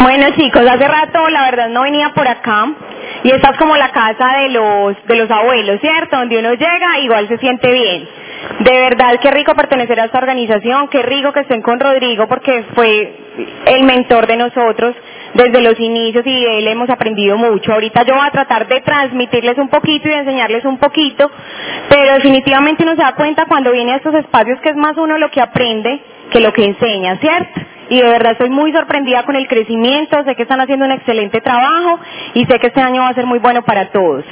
Bueno chicos, hace rato la verdad no venía por acá y esta es como la casa de los, de los abuelos, ¿cierto? Donde uno llega igual se siente bien. De verdad, qué rico pertenecer a esta organización, qué rico que estén con Rodrigo porque fue el mentor de nosotros desde los inicios y de él hemos aprendido mucho. Ahorita yo voy a tratar de transmitirles un poquito y de enseñarles un poquito, pero definitivamente uno se da cuenta cuando viene a estos espacios que es más uno lo que aprende que lo que enseña, ¿cierto? Y de verdad estoy muy sorprendida con el crecimiento, sé que están haciendo un excelente trabajo y sé que este año va a ser muy bueno para todos.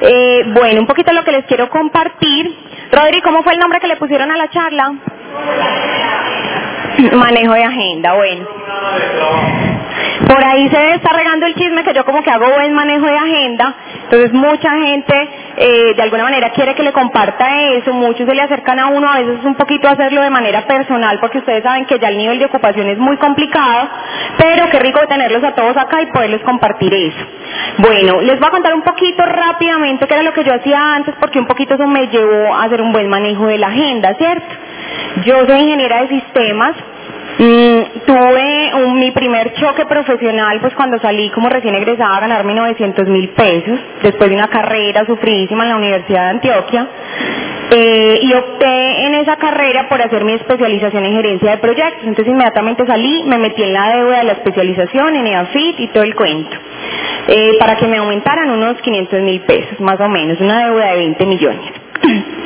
Eh, bueno, un poquito lo que les quiero compartir. Rodri, ¿cómo fue el nombre que le pusieron a la charla? Manejo de agenda, bueno. Por ahí se está regando el chisme que yo como que hago buen manejo de agenda, entonces mucha gente eh, de alguna manera quiere que le comparta eso, muchos se le acercan a uno, a veces es un poquito hacerlo de manera personal porque ustedes saben que ya el nivel de ocupación es muy complicado, pero qué rico tenerlos a todos acá y poderles compartir eso. Bueno, les voy a contar un poquito rápidamente qué era lo que yo hacía antes porque un poquito eso me llevó a hacer un buen manejo de la agenda, ¿cierto? Yo soy ingeniera de sistemas, Mm, tuve mi primer choque profesional pues cuando salí como recién egresada a ganarme 900 mil pesos después de una carrera sufridísima en la Universidad de Antioquia eh, y opté en esa carrera por hacer mi especialización en gerencia de proyectos. Entonces inmediatamente salí, me metí en la deuda de la especialización en EAFIT y todo el cuento eh, para que me aumentaran unos 500 mil pesos más o menos, una deuda de 20 millones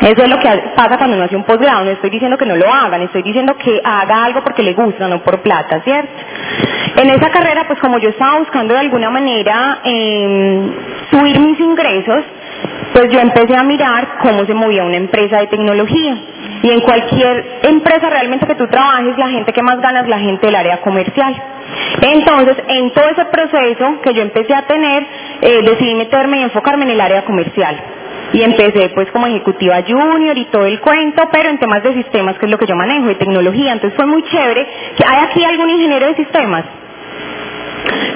Eso es lo que pasa cuando uno hace un posgrado. No estoy diciendo que no lo hagan, estoy diciendo que haga algo porque le gusta, no por plata, ¿cierto? En esa carrera, pues como yo estaba buscando de alguna manera eh, subir mis ingresos, pues yo empecé a mirar cómo se movía una empresa de tecnología. Y en cualquier empresa realmente que tú trabajes, la gente que más gana es la gente del área comercial. Entonces, en todo ese proceso que yo empecé a tener, eh, decidí meterme y enfocarme en el área comercial y empecé pues como ejecutiva junior y todo el cuento, pero en temas de sistemas, que es lo que yo manejo, de tecnología. Entonces fue muy chévere. ¿Hay aquí algún ingeniero de sistemas?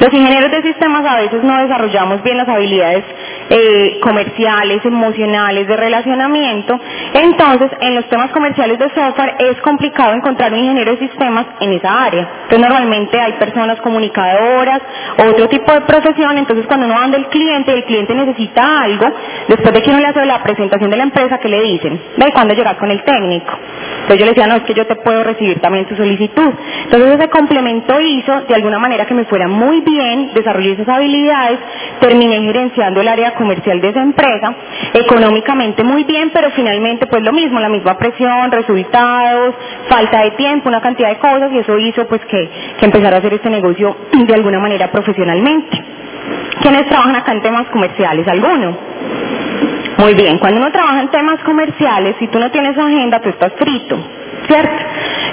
Los ingenieros de sistemas a veces no desarrollamos bien las habilidades eh, comerciales, emocionales, de relacionamiento. Entonces, en los temas comerciales de software es complicado encontrar un ingeniero de sistemas en esa área. Entonces, normalmente hay personas comunicadoras, otro tipo de profesión. Entonces, cuando uno anda el cliente el cliente necesita algo, después de que uno le hace la presentación de la empresa, ¿qué le dicen? ¿De cuándo llegas con el técnico? Entonces yo le decía, no, es que yo te puedo recibir también tu solicitud. Entonces ese complemento hizo de alguna manera que me fuera muy bien, desarrollé esas habilidades, terminé gerenciando el área comercial de esa empresa, económicamente muy bien, pero finalmente pues lo mismo, la misma presión, resultados, falta de tiempo, una cantidad de cosas y eso hizo pues que, que empezara a hacer este negocio de alguna manera profesionalmente. ¿Quiénes trabajan acá en temas comerciales? ¿Alguno? Muy bien, cuando uno trabaja en temas comerciales, si tú no tienes agenda, tú estás frito, ¿cierto?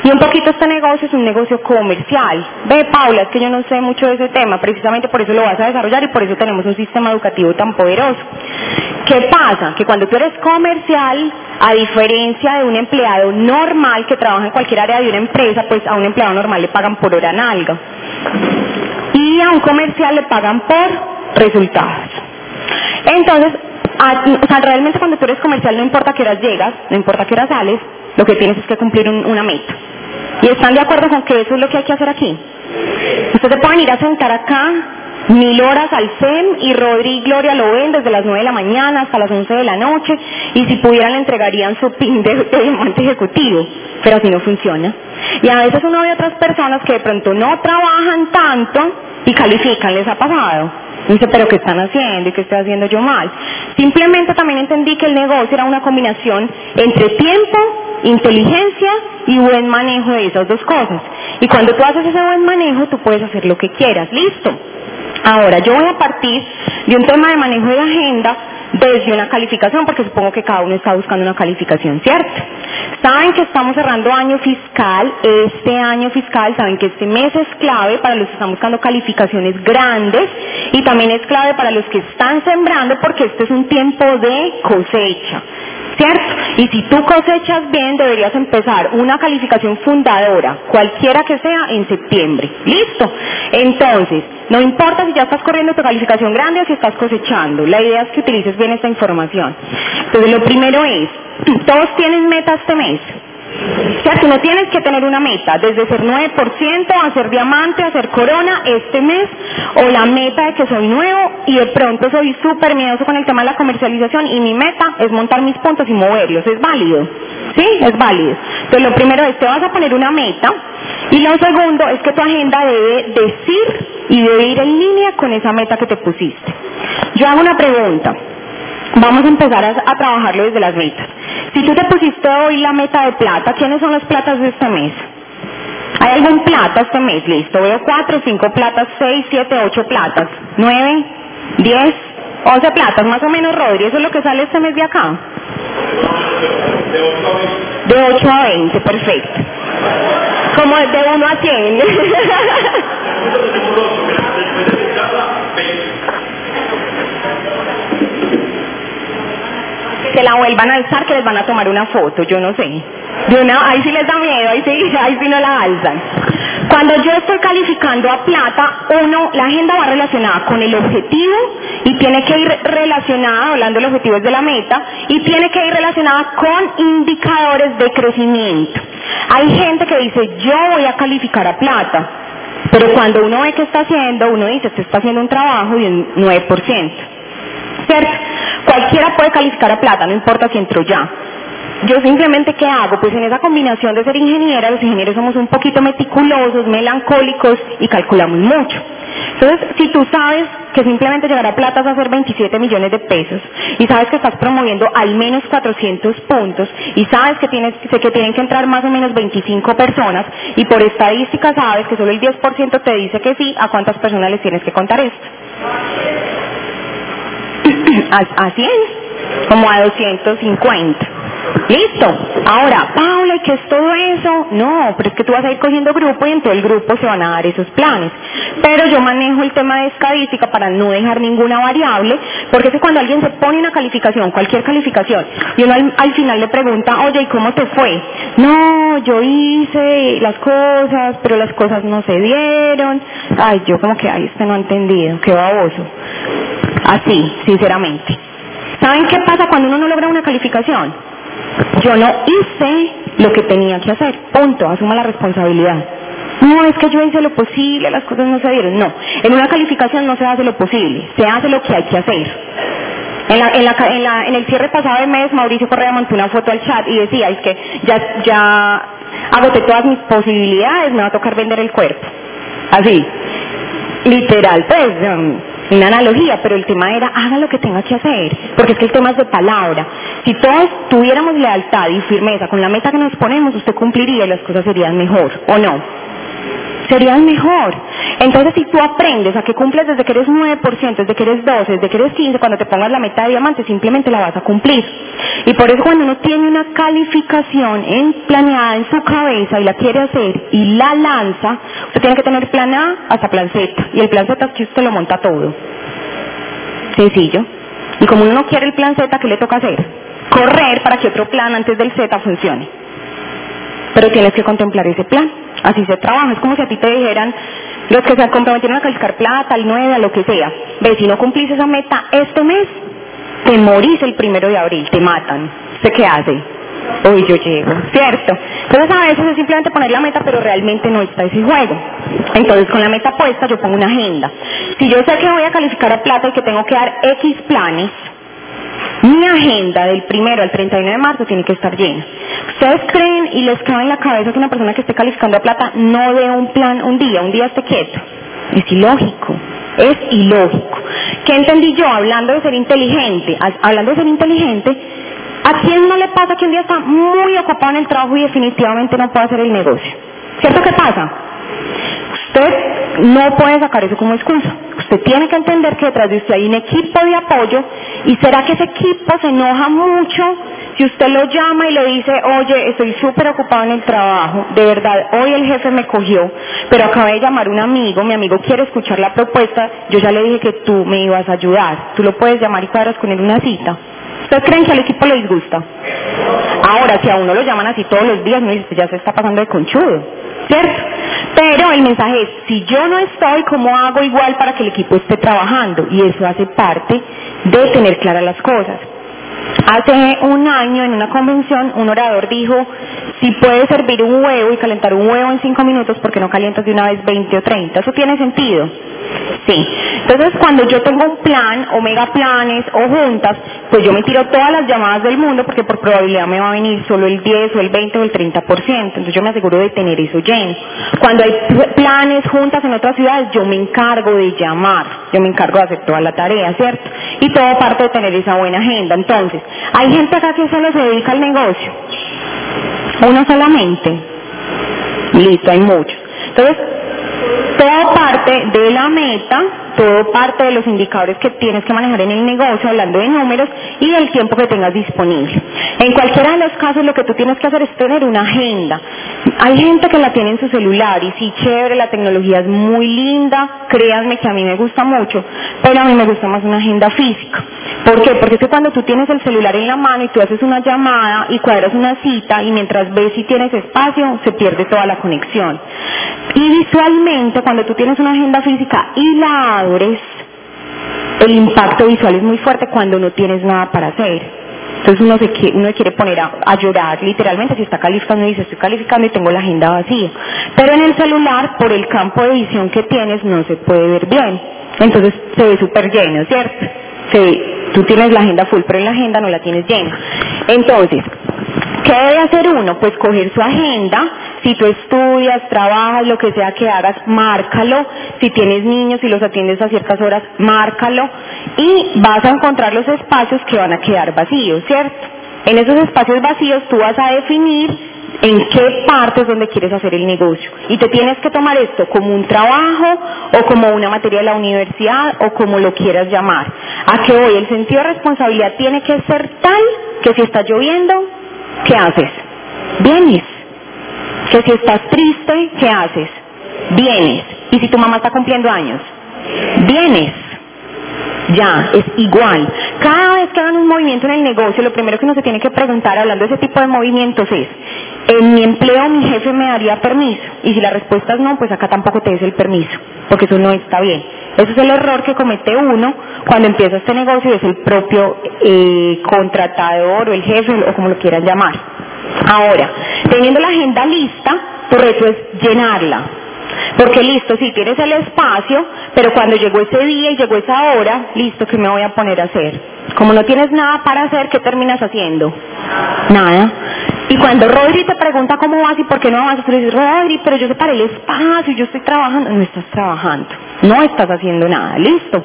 Y un poquito este negocio es un negocio comercial. Ve, Paula, es que yo no sé mucho de ese tema, precisamente por eso lo vas a desarrollar y por eso tenemos un sistema educativo tan poderoso. ¿Qué pasa? Que cuando tú eres comercial, a diferencia de un empleado normal que trabaja en cualquier área de una empresa, pues a un empleado normal le pagan por hora nalga. Y a un comercial le pagan por resultados. Entonces, o sea, realmente cuando tú eres comercial no importa qué horas llegas, no importa qué horas sales, lo que tienes es que cumplir una meta. ¿Y están de acuerdo con que eso es lo que hay que hacer aquí? Ustedes pueden ir a sentar acá mil horas al CEM y Rodri y Gloria lo ven desde las nueve de la mañana hasta las once de la noche y si pudieran le entregarían su PIN de, diamante ejecutivo, pero así no funciona. Y a veces uno ve otras personas que de pronto no trabajan tanto y califican, ¿les ha pasado? Dice, pero ¿qué están haciendo y qué estoy haciendo yo mal? Simplemente también entendí que el negocio era una combinación entre tiempo, inteligencia y buen manejo de esas dos cosas. Y cuando tú haces ese buen manejo, tú puedes hacer lo que quieras. Listo. Ahora, yo voy a partir de un tema de manejo de agenda desde una calificación, porque supongo que cada uno está buscando una calificación, ¿cierto? Saben que estamos cerrando año fiscal, este año fiscal, saben que este mes es clave para los que están buscando calificaciones grandes y también es clave para los que están sembrando porque este es un tiempo de cosecha. ¿cierto? Y si tú cosechas bien, deberías empezar una calificación fundadora, cualquiera que sea, en septiembre. ¿Listo? Entonces, no importa si ya estás corriendo tu calificación grande o si estás cosechando, la idea es que utilices bien esta información. Entonces, lo primero es, todos tienen meta este mes. O sea, tú no tienes que tener una meta, desde ser 9% a ser diamante, a ser corona este mes, o la meta de que soy nuevo y de pronto soy súper miedoso con el tema de la comercialización y mi meta es montar mis puntos y moverlos. ¿Es válido? ¿Sí? Es válido. Entonces lo primero es, te vas a poner una meta y lo segundo es que tu agenda debe decir y debe ir en línea con esa meta que te pusiste. Yo hago una pregunta. Vamos a empezar a, trabajarlo desde las metas. Si tú te pusiste hoy la meta de plata, ¿quiénes son las platas de este mes? ¿Hay algún plata este mes? Listo. Veo cuatro, cinco platas, seis, siete, ocho platas, nueve, diez, once platas, más o menos, Rodri. ¿Eso es lo que sale este mes de acá? De 8 a 20, perfecto. Como de 1 a 100. que la vuelvan a alzar, que les van a tomar una foto, yo no sé. De una, ahí sí les da miedo, ahí sí, ahí sí no la alzan. Cuando yo estoy calificando a plata, uno, la agenda va relacionada con el objetivo y tiene que ir relacionada, hablando de los objetivos de la meta, y tiene que ir relacionada con indicadores de crecimiento. Hay gente que dice, yo voy a calificar a plata, pero cuando uno ve qué está haciendo, uno dice, usted está haciendo un trabajo de un 9%. ¿Cierto? Cualquiera puede calificar a plata, no importa si entró ya. Yo simplemente, ¿qué hago? Pues en esa combinación de ser ingeniera, los ingenieros somos un poquito meticulosos, melancólicos y calculamos mucho. Entonces, si tú sabes que simplemente llegar a plata es hacer 27 millones de pesos y sabes que estás promoviendo al menos 400 puntos y sabes que, tienes, que tienen que entrar más o menos 25 personas y por estadística sabes que solo el 10% te dice que sí, ¿a cuántas personas les tienes que contar esto? A, 100, como a 250. Listo. Ahora, Paula, ¿y qué es todo eso? No, pero es que tú vas a ir cogiendo grupo y en todo el grupo se van a dar esos planes. Pero yo manejo el tema de estadística para no dejar ninguna variable, porque es que cuando alguien se pone una calificación, cualquier calificación, y uno al, final le pregunta, oye, ¿y cómo te fue? No, yo hice las cosas, pero las cosas no se dieron. Ay, yo como que, ay, este no ha entendido, qué baboso. Así, sinceramente. ¿Saben qué pasa cuando uno no logra una calificación? Yo no hice lo que tenía que hacer. Punto. Asuma la responsabilidad. No, es que yo hice lo posible, las cosas no se dieron. No. En una calificación no se hace lo posible, se hace lo que hay que hacer. En, la, en, la, en, el cierre pasado de mes, Mauricio Correa montó una foto al chat y decía, es que ya, ya agoté todas mis posibilidades, me va a tocar vender el cuerpo. Así. Literal, pues, um, una analogía, pero el tema era haga lo que tenga que hacer, porque es que el tema es de palabra. Si todos tuviéramos lealtad y firmeza con la meta que nos ponemos, usted cumpliría y las cosas serían mejor, ¿o no? Serían mejor. Entonces, si tú aprendes a que cumples desde que eres 9%, desde que eres 12, desde que eres 15, cuando te pongas la meta de diamante, simplemente la vas a cumplir. Y por eso cuando uno tiene una calificación en, planeada en su cabeza y la quiere hacer y la lanza, usted tiene que tener plan A hasta plan Z. Y el plan Z es usted lo monta todo. Sencillo. Y como uno no quiere el plan Z, ¿qué le toca hacer? Correr para que otro plan antes del Z funcione. Pero tienes que contemplar ese plan. Así se trabaja. Es como si a ti te dijeran, los que se comprometieron a calificar plata, al 9, a lo que sea. Ve, si no cumplís esa meta este mes, te morís el primero de abril, te matan. ¿Usted qué hace? Uy, yo llego, ¿cierto? Entonces a veces es simplemente poner la meta, pero realmente no está ese juego. Entonces con la meta puesta yo pongo una agenda. Si yo sé que voy a calificar a plata y que tengo que dar X planes, mi agenda del primero al 31 de marzo tiene que estar llena. ¿Ustedes creen y les cabe en la cabeza que una persona que esté calificando a plata no dé un plan un día, un día esté quieto? Es ilógico, es ilógico. ¿Qué entendí yo hablando de ser inteligente? Hablando de ser inteligente, ¿a quién no le pasa que un día está muy ocupado en el trabajo y definitivamente no puede hacer el negocio? ¿Cierto qué pasa? Usted no puede sacar eso como excusa. Usted tiene que entender que detrás de usted hay un equipo de apoyo y será que ese equipo se enoja mucho si usted lo llama y le dice, oye, estoy súper ocupado en el trabajo, de verdad, hoy el jefe me cogió, pero acabé de llamar a un amigo, mi amigo quiere escuchar la propuesta, yo ya le dije que tú me ibas a ayudar, tú lo puedes llamar y cuadras con él una cita. ¿Ustedes creen que al equipo le disgusta? Ahora, si a uno lo llaman así todos los días, ya se está pasando de conchudo, ¿cierto? Pero el mensaje es, si yo no estoy, ¿cómo hago igual para que el equipo esté trabajando? Y eso hace parte de tener claras las cosas. Hace un año en una convención un orador dijo, si puedes servir un huevo y calentar un huevo en cinco minutos, ¿por qué no calientas de una vez 20 o 30? ¿Eso tiene sentido? Sí. Entonces, cuando yo tengo un plan, o mega planes, o juntas, pues yo me tiro todas las llamadas del mundo porque por probabilidad me va a venir solo el 10 o el 20 o el 30%. Entonces yo me aseguro de tener eso lleno. Cuando hay planes, juntas en otras ciudades, yo me encargo de llamar. Yo me encargo de hacer toda la tarea, ¿cierto? Y todo parte de tener esa buena agenda. Entonces, hay gente acá que solo se dedica al negocio. Uno solamente. Listo, hay muchos. Entonces, todo parte de la meta, todo parte de los indicadores que tienes que manejar en el negocio, hablando de números, y del tiempo que tengas disponible. En cualquiera de los casos lo que tú tienes que hacer es tener una agenda. Hay gente que la tiene en su celular y sí, chévere, la tecnología es muy linda, créanme que a mí me gusta mucho, pero a mí me gusta más una agenda física. ¿Por qué? Porque es que cuando tú tienes el celular en la mano y tú haces una llamada y cuadras una cita y mientras ves si tienes espacio, se pierde toda la conexión. Y visualmente, cuando tú tienes una agenda física y la el impacto visual es muy fuerte cuando no tienes nada para hacer. Entonces uno se quiere, uno quiere poner a, llorar, literalmente, si está calificando y dice, estoy calificando y tengo la agenda vacía. Pero en el celular, por el campo de visión que tienes, no se puede ver bien. Entonces se ve súper lleno, ¿cierto? Se, tú tienes la agenda full, pero en la agenda no la tienes llena. Entonces, ¿qué debe hacer uno? Pues coger su agenda, si tú estudias, trabajas, lo que sea que hagas, márcalo. Si tienes niños y los atiendes a ciertas horas, márcalo. Y vas a encontrar los espacios que van a quedar vacíos, ¿cierto? En esos espacios vacíos tú vas a definir en qué partes donde quieres hacer el negocio. Y te tienes que tomar esto como un trabajo o como una materia de la universidad o como lo quieras llamar. A que hoy el sentido de responsabilidad tiene que ser tal que si está lloviendo, ¿qué haces? Vienes. Que si estás triste, ¿qué haces? Vienes. Y si tu mamá está cumpliendo años, vienes. Ya, es igual. Cada vez que hagan un movimiento en el negocio, lo primero que uno se tiene que preguntar hablando de ese tipo de movimientos es, en mi empleo mi jefe me daría permiso. Y si la respuesta es no, pues acá tampoco te des el permiso, porque eso no está bien. Ese es el error que comete uno cuando empieza este negocio es el propio eh, contratador o el jefe o como lo quieran llamar. Ahora, teniendo la agenda lista, tu reto es llenarla. Porque listo, si tienes el espacio, pero cuando llegó ese día y llegó esa hora, listo, ¿qué me voy a poner a hacer? Como no tienes nada para hacer, ¿qué terminas haciendo? Nada. Y cuando Rodri te pregunta cómo vas y por qué no vas, tú le dices, Rodri, pero yo separé el espacio, yo estoy trabajando. No estás trabajando, no estás haciendo nada, listo.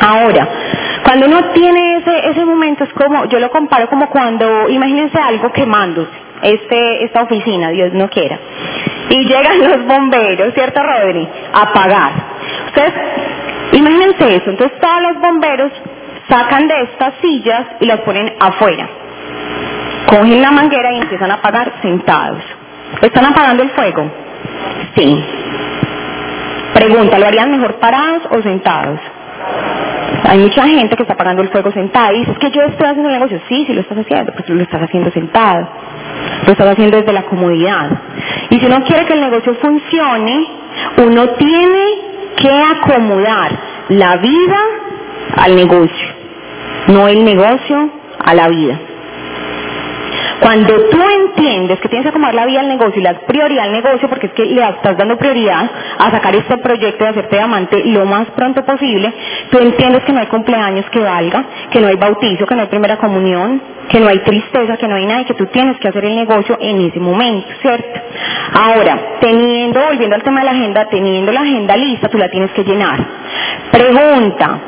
Ahora, cuando uno tiene ese, ese momento, es como, yo lo comparo como cuando, imagínense algo quemándose, este, esta oficina, Dios no quiera, y llegan los bomberos, ¿cierto Rodri? A apagar. Ustedes, imagínense eso, entonces todos los bomberos sacan de estas sillas y las ponen afuera cogen la manguera y empiezan a apagar sentados. ¿Están apagando el fuego? Sí. Pregunta, ¿lo harían mejor parados o sentados? Hay mucha gente que está apagando el fuego sentada y dice, que yo estoy haciendo el negocio. Sí, sí lo estás haciendo, pues lo estás haciendo sentado. Lo estás haciendo desde la comodidad. Y si uno quiere que el negocio funcione, uno tiene que acomodar la vida al negocio, no el negocio a la vida. Cuando tú entiendes que tienes que acomodar la vida al negocio y la prioridad al negocio, porque es que le estás dando prioridad a sacar este proyecto de hacerte diamante lo más pronto posible, tú entiendes que no hay cumpleaños que valga, que no hay bautizo, que no hay primera comunión, que no hay tristeza, que no hay nada y que tú tienes que hacer el negocio en ese momento, ¿cierto? Ahora, teniendo, volviendo al tema de la agenda, teniendo la agenda lista, tú la tienes que llenar. Pregunta,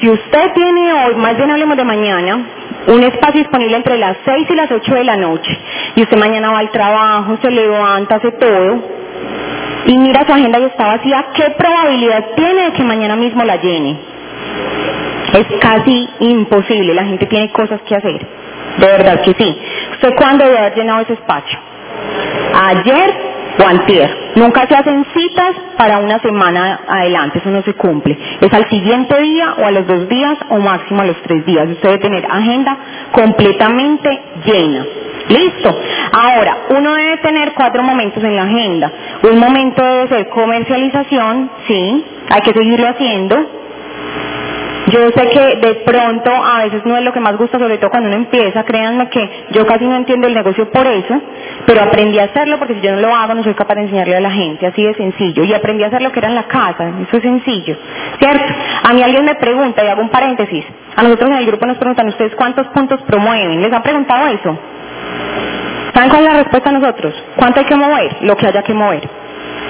si usted tiene hoy, más bien hablemos de mañana, un espacio disponible entre las 6 y las 8 de la noche, y usted mañana va al trabajo, se levanta, hace todo, y mira su agenda y está vacía, ¿qué probabilidad tiene de que mañana mismo la llene? Es casi imposible, la gente tiene cosas que hacer, de verdad que sí. ¿Usted cuándo debe haber llenado ese espacio? Ayer o antier. Nunca se hacen citas para una semana adelante, eso no se cumple. Es al siguiente día o a los dos días o máximo a los tres días. Usted debe tener agenda completamente llena. Listo. Ahora, uno debe tener cuatro momentos en la agenda. Un momento debe ser comercialización, sí, hay que seguirlo haciendo. Yo sé que de pronto a veces no es lo que más gusta, sobre todo cuando uno empieza, créanme que yo casi no entiendo el negocio por eso, pero aprendí a hacerlo porque si yo no lo hago no soy capaz de enseñarle a la gente, así de sencillo. Y aprendí a hacer lo que era en la casa, eso es sencillo, ¿cierto? A mí alguien me pregunta, y hago un paréntesis, a nosotros en el grupo nos preguntan, ¿ustedes cuántos puntos promueven? ¿Les han preguntado eso? ¿Saben cuál es la respuesta a nosotros? ¿Cuánto hay que mover? Lo que haya que mover.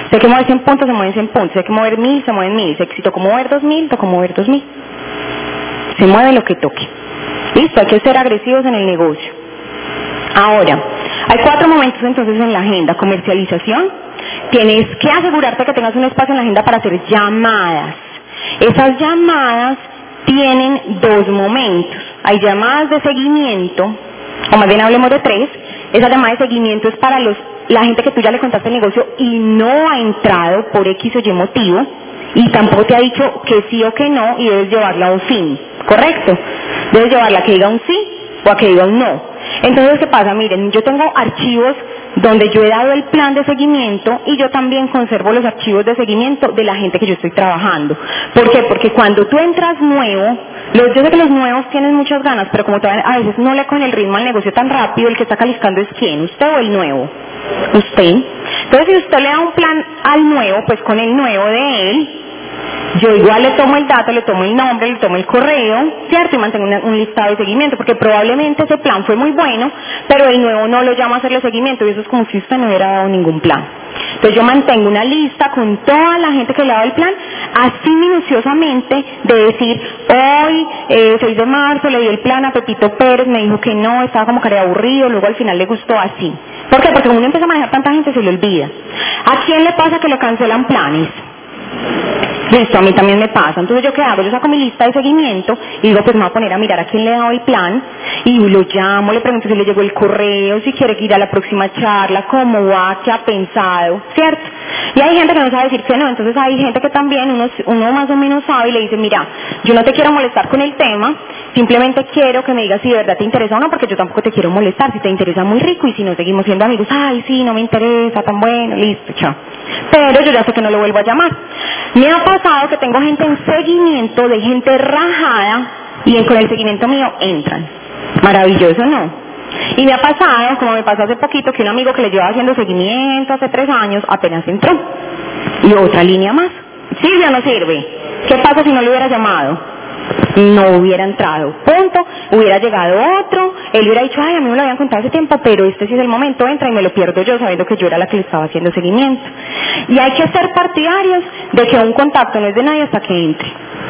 Si hay que mover 100 puntos, se mueven 100 puntos. Si hay que mover 1000, se mueven 1000. Si tocó mover 2000, tocó mover 2000. Se mueve lo que toque. Listo, hay que ser agresivos en el negocio. Ahora, hay cuatro momentos entonces en la agenda. Comercialización. Tienes que asegurarte que tengas un espacio en la agenda para hacer llamadas. Esas llamadas tienen dos momentos. Hay llamadas de seguimiento, o más bien hablemos de tres. Esa llamada de seguimiento es para los, la gente que tú ya le contaste el negocio y no ha entrado por X o Y motivo y tampoco te ha dicho que sí o que no y debes llevarla a un fin. ¿correcto? Debes llevarla a que diga un sí o a que diga un no. Entonces, ¿qué pasa? Miren, yo tengo archivos donde yo he dado el plan de seguimiento y yo también conservo los archivos de seguimiento de la gente que yo estoy trabajando. ¿Por qué? Porque cuando tú entras nuevo, los, yo los nuevos tienen muchas ganas, pero como a veces no le con el ritmo al negocio tan rápido, el que está calificando es quién, usted o el nuevo. Usted. Entonces, si usted le da un plan al nuevo, pues con el nuevo de él, yo igual le tomo el dato, le tomo el nombre, le tomo el correo, ¿cierto? Y mantengo un listado de seguimiento, porque probablemente ese plan fue muy bueno, pero el nuevo no lo llamo a hacerle seguimiento, y eso es como si usted no hubiera dado ningún plan. Entonces yo mantengo una lista con toda la gente que le ha dado el plan, así minuciosamente, de decir, hoy, eh, 6 de marzo, le di el plan a Pepito Pérez, me dijo que no, estaba como cara aburrido, luego al final le gustó así. ¿Por qué? Porque uno empieza a manejar tanta gente se le olvida. ¿A quién le pasa que le cancelan planes? Listo, a mí también me pasa. Entonces, ¿yo qué hago? Yo saco mi lista de seguimiento y digo, pues me voy a poner a mirar a quién le he dado el plan y lo llamo, le pregunto si le llegó el correo, si quiere ir a la próxima charla, cómo va, qué ha pensado, ¿cierto? Y hay gente que no sabe decir que no, entonces hay gente que también uno, uno más o menos sabe y le dice, mira, yo no te quiero molestar con el tema, simplemente quiero que me digas si de verdad te interesa o no, porque yo tampoco te quiero molestar, si te interesa muy rico y si no seguimos siendo amigos, ay, sí, no me interesa, tan bueno, listo, chao. Pero yo ya sé que no lo vuelvo a llamar. Me ha pasado que tengo gente en seguimiento de gente rajada y con el seguimiento mío entran. Maravilloso, ¿no? Y me ha pasado, como me pasó hace poquito, que un amigo que le llevaba haciendo seguimiento hace tres años apenas entró. Y otra línea más. ¿Sirve o no sirve? ¿Qué pasa si no le hubiera llamado? No hubiera entrado. Punto. Hubiera llegado otro, él hubiera dicho, ay, a mí me lo habían contado hace tiempo, pero este sí es el momento, entra y me lo pierdo yo sabiendo que yo era la que le estaba haciendo seguimiento. Y hay que ser partidarios de que un contacto no es de nadie hasta que entre.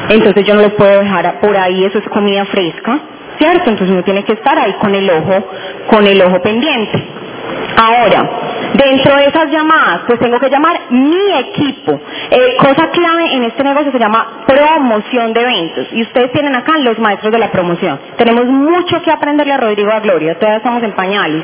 Entonces yo no lo puedo dejar por ahí, eso es comida fresca, ¿cierto? Entonces uno tiene que estar ahí con el ojo, con el ojo pendiente. Ahora, dentro de esas llamadas, pues tengo que llamar mi equipo. Eh, cosa clave en este negocio se llama promoción de eventos. Y ustedes tienen acá los maestros de la promoción. Tenemos mucho que aprenderle a Rodrigo a Gloria, todavía estamos en pañales.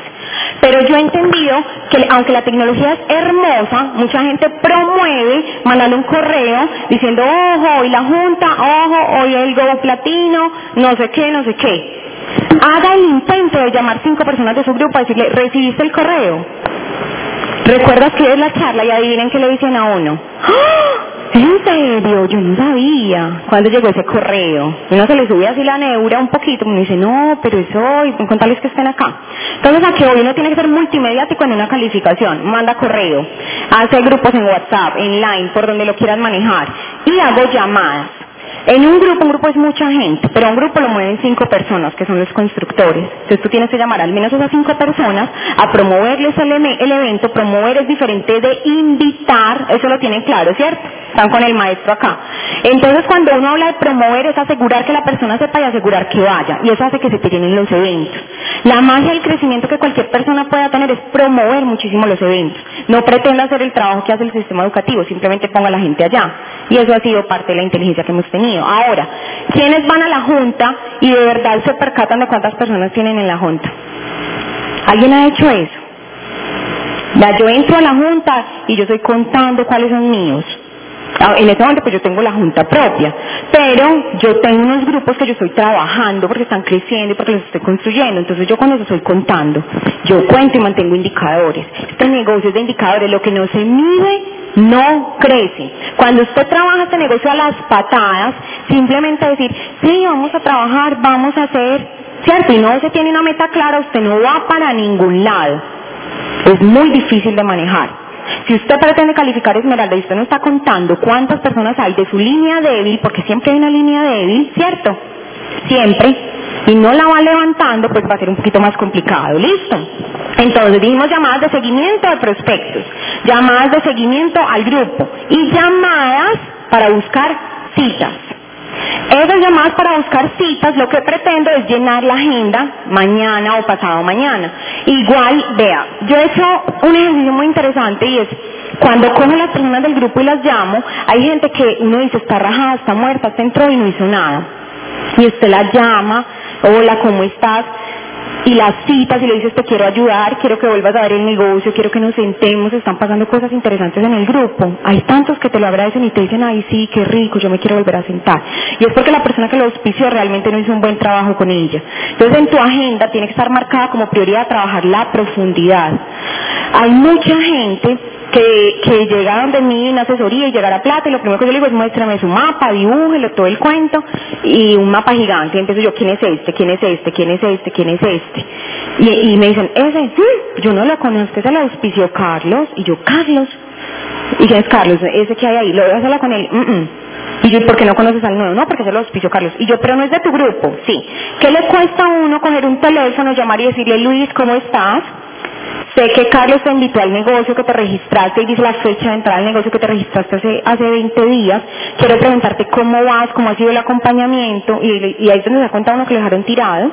Pero yo he entendido que aunque la tecnología es hermosa, mucha gente promueve mandando un correo diciendo, ojo, hoy la junta, ojo, hoy el Go Platino, no sé qué, no sé qué. Haga el intento de llamar cinco personas de su grupo a decirle, ¿recibiste el correo? ¿Recuerdas que es la charla y adivinen qué le dicen a uno? ¡Ah! ¿En serio? Yo no sabía. ¿Cuándo llegó ese correo? Uno se le sube así la neura un poquito, uno dice, no, pero es hoy, contarles que estén acá. Entonces, aquí hoy uno tiene que ser multimediático en una calificación. Manda correo, hace grupos en WhatsApp, en Line, por donde lo quieran manejar. Y hago llamadas. En un grupo, un grupo es mucha gente, pero un grupo lo mueven cinco personas, que son los constructores. Entonces tú tienes que llamar al menos a esas cinco personas a promoverles el, evento. Promover es diferente de invitar, eso lo tienen claro, ¿cierto? Están con el maestro acá. Entonces cuando uno habla de promover es asegurar que la persona sepa y asegurar que vaya. Y eso hace que se tienen los eventos. La magia del crecimiento que cualquier persona pueda tener es promover muchísimo los eventos. No pretenda hacer el trabajo que hace el sistema educativo, simplemente ponga a la gente allá. Y eso ha sido parte de la inteligencia que hemos tenido. Ahora, ¿quiénes van a la junta y de verdad se percatan de cuántas personas tienen en la junta? ¿Alguien ha hecho eso? Ya, yo entro a la junta y yo estoy contando cuáles son míos. Ah, en este momento pues yo tengo la junta propia, pero yo tengo unos grupos que yo estoy trabajando porque están creciendo y porque los estoy construyendo, entonces yo con eso estoy contando. Yo cuento y mantengo indicadores. Este negocio es de indicadores, lo que no se mide no crece. Cuando usted trabaja este negocio a las patadas, simplemente decir, sí, vamos a trabajar, vamos a hacer, ¿cierto? Y no se tiene una meta clara, usted no va para ningún lado. Es muy difícil de manejar. Si usted pretende calificar Esmeralda y usted no está contando cuántas personas hay de su línea débil, porque siempre hay una línea débil, ¿cierto? Siempre, y no la va levantando, pues va a ser un poquito más complicado, ¿listo? Entonces dijimos llamadas de seguimiento de prospectos, llamadas de seguimiento al grupo y llamadas para buscar citas. Esas llamadas para buscar citas, lo que pretendo es llenar la agenda mañana o pasado mañana. Igual, vea, yo he hecho un ejercicio muy interesante y es, cuando cojo las personas del grupo y las llamo, hay gente que uno dice está rajada, está muerta, está entró y no hizo nada. Y usted la llama, hola, ¿cómo estás? Y las citas y le dices te quiero ayudar, quiero que vuelvas a ver el negocio, quiero que nos sentemos, están pasando cosas interesantes en el grupo. Hay tantos que te lo agradecen y te dicen, ay sí, qué rico, yo me quiero volver a sentar. Y es porque la persona que lo auspició realmente no hizo un buen trabajo con ella. Entonces en tu agenda tiene que estar marcada como prioridad trabajar la profundidad. Hay mucha gente que, que llega donde mí en asesoría y llegar a plata y lo primero que yo le digo es muéstrame su mapa, dibújelo, todo el cuento y un mapa gigante. Y empiezo yo, ¿quién es este? ¿quién es este? ¿quién es este? ¿quién es este? Y, me dicen, ese, yo no lo conozco, ese lo auspició Carlos. Y yo, Carlos. ¿Y quién es Carlos? Ese que hay ahí, lo voy a hacerla con él. Y yo, ¿por qué no conoces al nuevo? No, porque se lo auspició Carlos. Y yo, pero no es de tu grupo. Sí. ¿Qué le cuesta a uno coger un teléfono, llamar y decirle, Luis, ¿cómo estás? Sé que Carlos te invitó al negocio que te registraste y dice la fecha de entrada al negocio que te registraste hace, hace 20 días. Quiero preguntarte cómo vas, cómo ha sido el acompañamiento y, ahí es donde se da cuenta uno que lo dejaron tirado,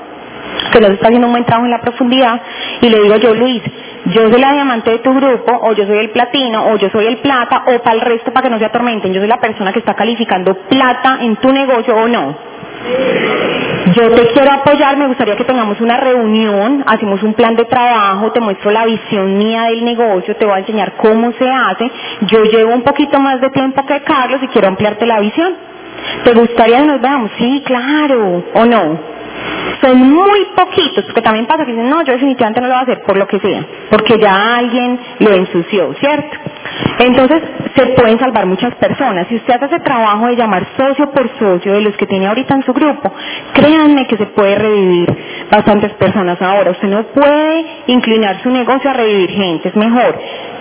que no está haciendo un buen trabajo en la profundidad y le digo yo, Luis, yo soy la diamante de tu grupo, o yo soy el platino, o yo soy el plata, o para el resto para que no se atormenten, yo soy la persona que está calificando plata en tu negocio o no. Yo te quiero apoyar, me gustaría que tengamos una reunión, hacemos un plan de trabajo, te muestro la visión mía del negocio, te voy a enseñar cómo se hace. Yo llevo un poquito más de tiempo que Carlos y quiero ampliarte la visión. ¿Te gustaría que nos veamos? Sí, claro, ¿o no? Son muy poquitos, porque también pasa que dicen, no, yo definitivamente no lo voy a hacer por lo que sea, porque ya alguien lo ensució, ¿cierto? Entonces, se pueden salvar muchas personas. Si usted hace ese trabajo de llamar socio por socio de los que tiene ahorita en su grupo, créanme que se puede revivir bastantes personas ahora. Usted no puede inclinar su negocio a revivir gente, es mejor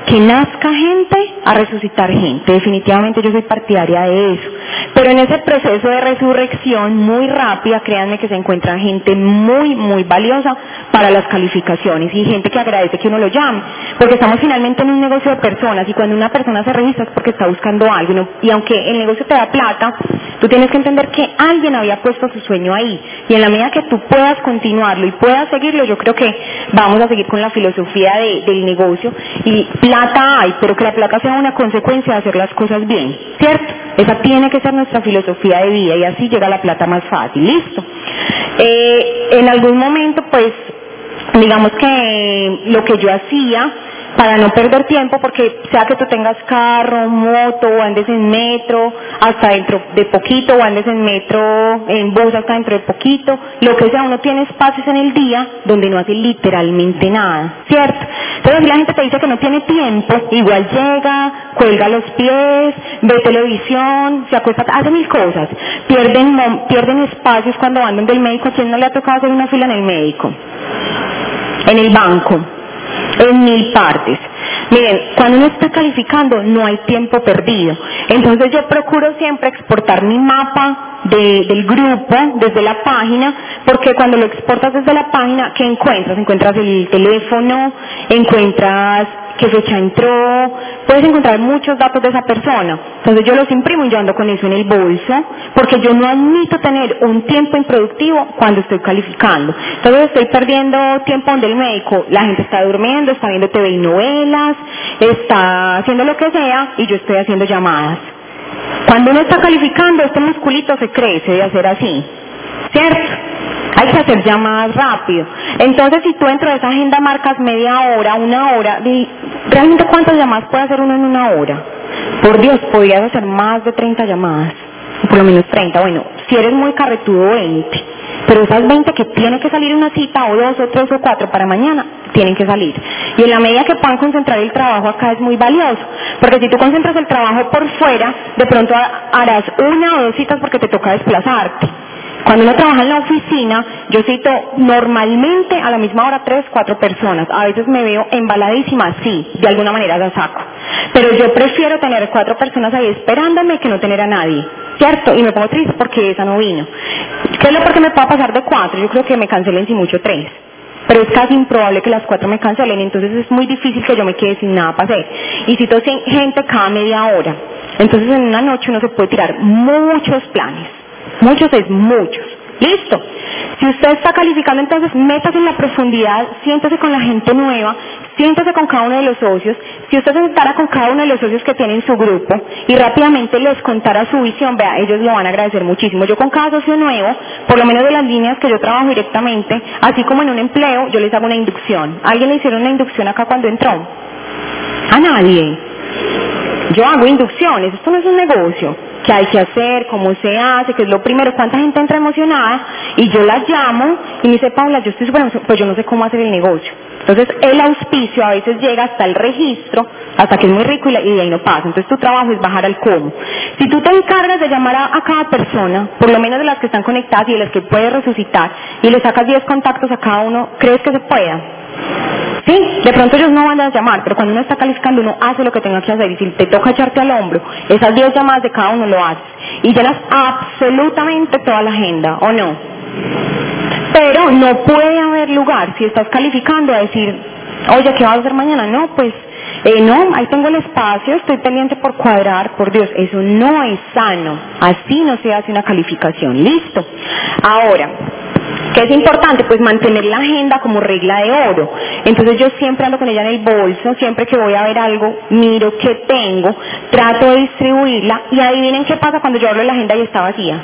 que nazca gente a resucitar gente. Definitivamente yo soy partidaria de eso. Pero en ese proceso de resurrección muy rápida, créanme que se encuentra gente muy, muy valiosa para las calificaciones y gente que agradece que uno lo llame. Porque estamos finalmente en un negocio de personas y cuando una persona se registra es porque está buscando algo. Y aunque el negocio te da plata, tú tienes que entender que alguien había puesto su sueño ahí. Y en la medida que tú puedas continuarlo y puedas seguirlo, yo creo que vamos a seguir con la filosofía del negocio. Y plata hay, pero que la plata sea una consecuencia de hacer las cosas bien. ¿Cierto? Esa tiene que ser nuestra filosofía de vida y así llega la plata más fácil. Listo. Eh, en algún momento, pues, digamos que lo que yo hacía para no perder tiempo, porque sea que tú tengas carro, moto, o andes en metro, hasta dentro de poquito, o andes en metro, en bus hasta dentro de poquito, lo que sea, uno tiene espacios en el día donde no hace literalmente nada, ¿cierto? Entonces si la gente te dice que no tiene tiempo, igual llega, cuelga los pies, ve televisión, se acuesta, hace mil cosas, pierden, pierden espacios cuando van donde el médico, ¿a quién no le ha tocado hacer una fila en el médico? En el banco en mil partes. Miren, cuando uno está calificando no hay tiempo perdido. Entonces yo procuro siempre exportar mi mapa del grupo desde la página, porque cuando lo exportas desde la página, ¿qué encuentras? Encuentras el teléfono, encuentras qué fecha entró, puedes encontrar muchos datos de esa persona. Entonces yo los imprimo y yo ando con eso en el bolso, porque yo no admito tener un tiempo improductivo cuando estoy calificando. Entonces estoy perdiendo tiempo donde el médico, la gente está durmiendo, está viendo TV y novelas, está haciendo lo que sea y yo estoy haciendo llamadas. Cuando uno está calificando, este musculito se crece de hacer así, ¿cierto? Hacer llamadas rápido. Entonces, si tú dentro de esa agenda marcas media hora, una hora, ¿realmente cuántas llamadas puede hacer uno en una hora? Por Dios, podrías hacer más de 30 llamadas, por lo menos 30. Bueno, si eres muy carretudo, 20. pero esas 20 que tienen que salir una cita o dos o tres o cuatro para mañana, tienen que salir. Y en la medida que puedan concentrar el trabajo acá es muy valioso, porque si tú concentras el trabajo por fuera, de pronto harás una o dos citas porque te toca desplazarte. Cuando uno trabaja en la oficina, yo cito normalmente a la misma hora tres, cuatro personas. A veces me veo embaladísima, sí, de alguna manera la saco. Pero yo prefiero tener cuatro personas ahí esperándome que no tener a nadie. ¿Cierto? Y me pongo triste porque esa no vino. ¿Qué es lo porque me pueda pasar de cuatro? Yo creo que me cancelen si mucho tres. Pero es casi improbable que las cuatro me cancelen, entonces es muy difícil que yo me quede sin nada para hacer. Y cito gente cada media hora. Entonces en una noche uno se puede tirar muchos planes. Muchos es muchos. Listo. Si usted está calificando, entonces métase en la profundidad, siéntese con la gente nueva, siéntese con cada uno de los socios. Si usted se sentara con cada uno de los socios que tiene en su grupo y rápidamente les contara su visión, vea, ellos lo van a agradecer muchísimo. Yo con cada socio nuevo, por lo menos de las líneas que yo trabajo directamente, así como en un empleo, yo les hago una inducción. ¿Alguien le hicieron una inducción acá cuando entró? A nadie. Yo hago inducciones, esto no es un negocio qué hay que hacer, cómo se hace, qué es lo primero, cuánta gente entra emocionada y yo la llamo y me dice, Paula, yo estoy súper pues yo no sé cómo hacer el negocio. Entonces el auspicio a veces llega hasta el registro, hasta que es muy rico y, de ahí no pasa. Entonces tu trabajo es bajar al cómo. Si tú te encargas de llamar a, cada persona, por lo menos de las que están conectadas y de las que puedes resucitar, y le sacas 10 contactos a cada uno, ¿crees que se pueda? Sí, de pronto ellos no van a llamar, pero cuando uno está calificando uno hace lo que tenga que hacer y si te toca echarte al hombro, esas 10 llamadas de cada uno lo haces y llenas absolutamente toda la agenda, ¿o no? Pero no puede haber lugar si estás calificando a decir, oye, ¿qué vas a hacer mañana? No, pues eh, no, ahí tengo el espacio, estoy pendiente por cuadrar, por Dios, eso no es sano, así no se hace una calificación, listo. Ahora, ¿Qué es importante? Pues mantener la agenda como regla de oro. Entonces yo siempre ando con ella en el bolso, siempre que voy a ver algo, miro qué tengo, trato de distribuirla y adivinen qué pasa cuando yo hablo de la agenda y está vacía.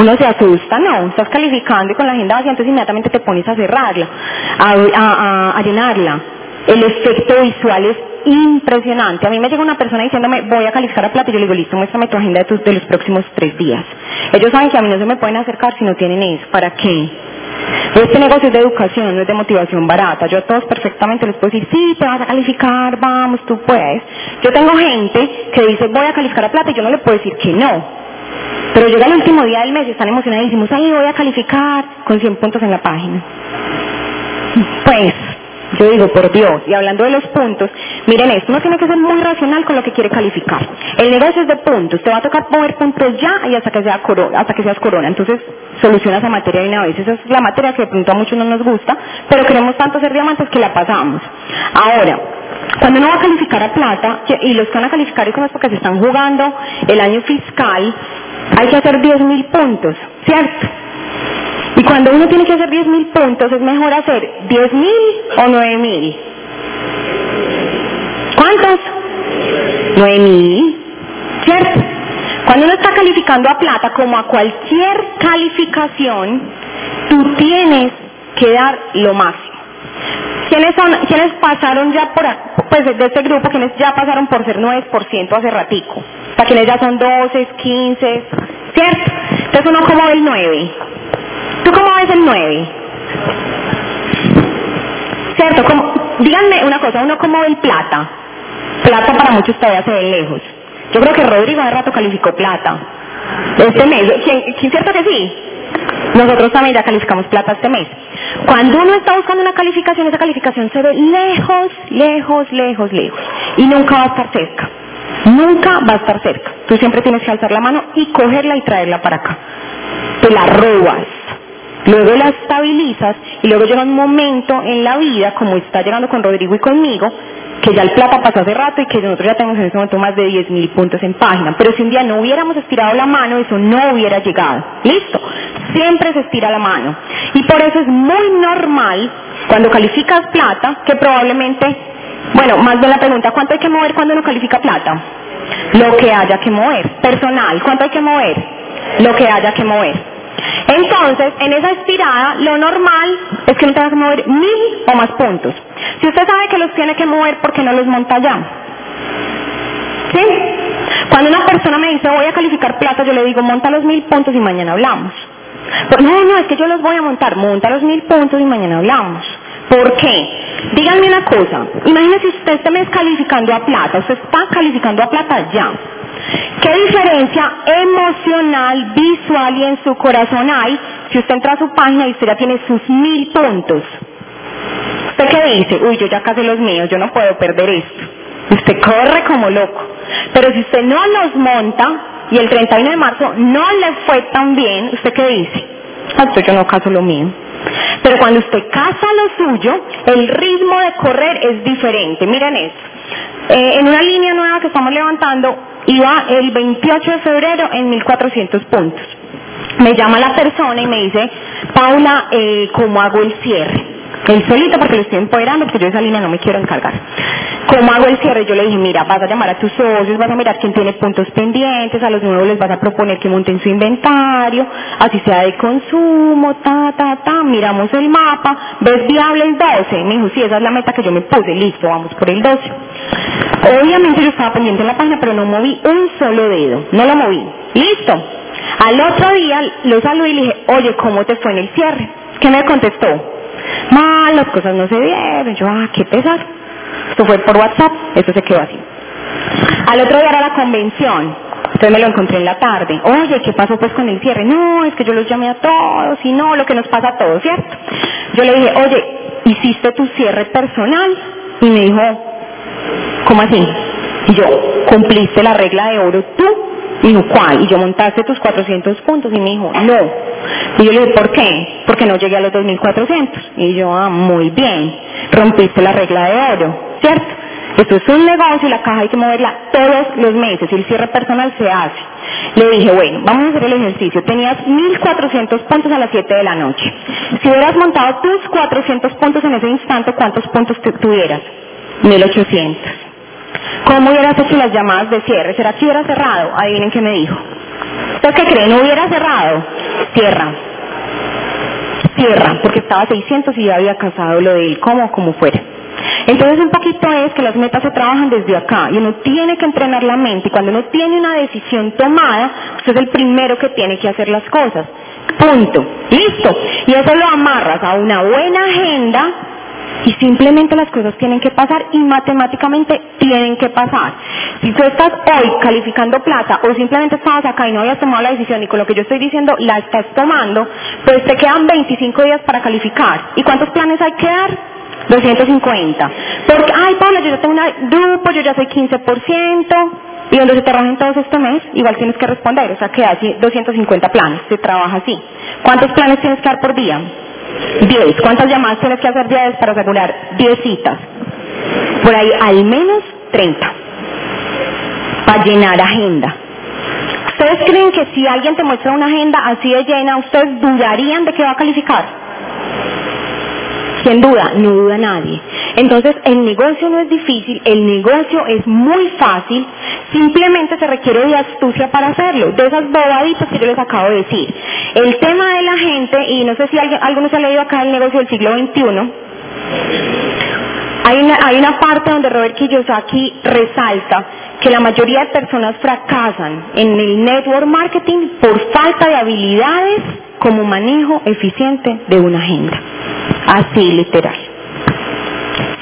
Uno se asusta, no, estás calificando y con la agenda vacía, entonces inmediatamente te pones a cerrarla, a, a llenarla. El efecto visual es impresionante. A mí me llega una persona diciéndome, voy a calificar a plata, y yo le digo, listo, muéstrame tu agenda de, los próximos tres días. Ellos saben que a mí no se me pueden acercar si no tienen eso. ¿Para qué? Este negocio es de educación, no es de motivación barata. Yo a todos perfectamente les puedo decir, sí, te vas a calificar, vamos, tú puedes. Yo tengo gente que dice, voy a calificar a plata, y yo no le puedo decir que no. Pero llega el último día del mes y están emocionadísimos, ahí voy a calificar con 100 puntos en la página. Pues, yo digo, por Dios, y hablando de los puntos, miren esto, uno tiene que ser muy racional con lo que quiere calificar. El negocio es de puntos, te va a tocar mover puntos ya y hasta que, sea corona, hasta que seas corona. Entonces, soluciona esa materia de una vez. Esa es la materia que de pronto a muchos no nos gusta, pero queremos tanto ser diamantes que la pasamos. Ahora, cuando uno va a calificar a plata, y los que van a calificar es porque se están jugando el año fiscal, hay que hacer 10.000 puntos, ¿cierto? Y cuando uno tiene que hacer 10.000 puntos, es mejor hacer 10.000 o 9.000. ¿Cuántos? 9.000. ¿Cierto? Cuando uno está calificando a plata, como a cualquier calificación, tú tienes que dar lo máximo. ¿Quiénes, son, ¿Quiénes pasaron ya por, pues de este grupo, quienes ya pasaron por ser 9% hace ratico? Para quienes ya son 12, 15, ¿cierto? Entonces uno como el 9. ¿Tú cómo ves el 9? ¿Cierto? díganme una cosa, uno cómo ve el plata. Plata para muchos todavía se ve lejos. Yo creo que Rodrigo de rato calificó plata. Este mes, ¿quién, cierto que sí? Nosotros también ya calificamos plata este mes. Cuando uno está buscando una calificación, esa calificación se ve lejos, lejos, lejos, lejos. Y nunca va a estar cerca. Nunca va a estar cerca. Tú siempre tienes que alzar la mano y cogerla y traerla para acá. Te la robas. Luego la estabilizas y luego llega un momento en la vida, como está llegando con Rodrigo y conmigo, que ya el plata pasó hace rato y que nosotros ya tenemos en este momento más de 10.000 puntos en página. Pero si un día no hubiéramos estirado la mano, eso no hubiera llegado. ¿Listo? Siempre se estira la mano. Y por eso es muy normal, cuando calificas plata, que probablemente, bueno, más bien la pregunta, ¿cuánto hay que mover cuando uno califica plata? Lo que haya que mover. Personal, ¿cuánto hay que mover? Lo que haya que mover. Entonces, en esa estirada, lo normal es que uno tenga que mover mil o más puntos. Si usted sabe que los tiene que mover, ¿por qué no los monta ya? ¿Sí? Cuando una persona me dice voy a calificar plata, yo le digo monta los mil puntos y mañana hablamos. Pues, no, no, es que yo los voy a montar. Monta los mil puntos y mañana hablamos. ¿Por qué? Díganme una cosa. Imagínese usted este mes calificando a plata. Usted está calificando a plata ya. ¿Qué diferencia emocional, visual y en su corazón hay si usted entra a su página y usted ya tiene sus mil puntos? ¿Usted qué dice? Uy, yo ya casi los míos, yo no puedo perder esto. Usted corre como loco. Pero si usted no los monta y el 31 de marzo no le fue tan bien, ¿usted qué dice? Ah, yo no caso lo mío. Pero cuando usted casa lo suyo, el ritmo de correr es diferente. Miren esto. Eh, en una línea nueva que estamos levantando, iba el 28 de febrero en 1400 puntos. Me llama la persona y me dice, Paula, eh, ¿cómo hago el cierre? Él solito porque lo estoy empoderando porque yo esa línea no me quiero encargar. ¿Cómo hago el cierre? Yo le dije, mira, vas a llamar a tus socios, vas a mirar quién tiene puntos pendientes, a los nuevos les vas a proponer que monten su inventario, así sea de consumo, ta, ta, ta, miramos el mapa, ¿ves viable el 12? Me dijo, sí, esa es la meta que yo me puse, listo, vamos por el 12. Obviamente yo estaba pendiente en la página, pero no moví un solo dedo, no lo moví. Listo. Al otro día lo saludé y le dije, oye, ¿cómo te fue en el cierre? ¿Qué me contestó? Mal, las cosas no se dieron. Yo, ah, qué pesar. Esto fue por WhatsApp, eso se quedó así. Al otro día era la convención. Entonces me lo encontré en la tarde. Oye, ¿qué pasó pues con el cierre? No, es que yo los llamé a todos y no, lo que nos pasa a todos, ¿cierto? Yo le dije, oye, ¿hiciste tu cierre personal? Y me dijo, ¿cómo así? Y yo, ¿cumpliste la regla de oro tú? Y dijo, ¿cuál? Y yo montaste tus 400 puntos y me dijo, no. Y yo le dije, ¿por qué? Porque no llegué a los 2400. Y yo, ah, muy bien, rompiste la regla de oro, ¿cierto? Esto es un negocio y la caja hay que moverla todos los meses y el cierre personal se hace. Le dije, bueno, vamos a hacer el ejercicio. Tenías 1400 puntos a las 7 de la noche. Si hubieras montado tus 400 puntos en ese instante, ¿cuántos puntos tuvieras? 1800. ¿Cómo hubieras hecho las llamadas de cierre? ¿Será que hubiera cerrado? Adivinen qué me dijo. ¿Usted qué cree? ¿No hubiera cerrado? Cierra. Cierra, porque estaba a 600 y ya había casado lo de él, como, como fuera. Entonces un poquito es que las metas se trabajan desde acá y uno tiene que entrenar la mente y cuando uno tiene una decisión tomada, usted es el primero que tiene que hacer las cosas. Punto. Listo. Y eso lo amarras a una buena agenda y simplemente las cosas tienen que pasar y matemáticamente tienen que pasar. Si tú estás hoy calificando plata o simplemente estabas acá y no habías tomado la decisión y con lo que yo estoy diciendo la estás tomando, pues te quedan 25 días para calificar. ¿Y cuántos planes hay que dar? 250. Porque, ay, Paula, yo ya tengo un grupo, yo ya soy 15%, y donde se trabajen todos este mes, igual tienes que responder, o sea que hay 250 planes, se trabaja así. ¿Cuántos planes tienes que dar por día? 10. ¿Cuántas llamadas tienes que hacer diarias para asegurar 10 citas? Por ahí al menos 30. Para llenar agenda. ¿Ustedes creen que si alguien te muestra una agenda así de llena, ustedes dudarían de que va a calificar? ¿Quién duda? No duda nadie. Entonces, el negocio no es difícil, el negocio es muy fácil, simplemente se requiere de astucia para hacerlo, de esas bobaditas que yo les acabo de decir. El tema de la gente, y no sé si alguno se ha leído acá el negocio del siglo XXI, hay una, hay una parte donde Robert Kiyosaki resalta que la mayoría de personas fracasan en el network marketing por falta de habilidades como manejo eficiente de una agenda. Así literal.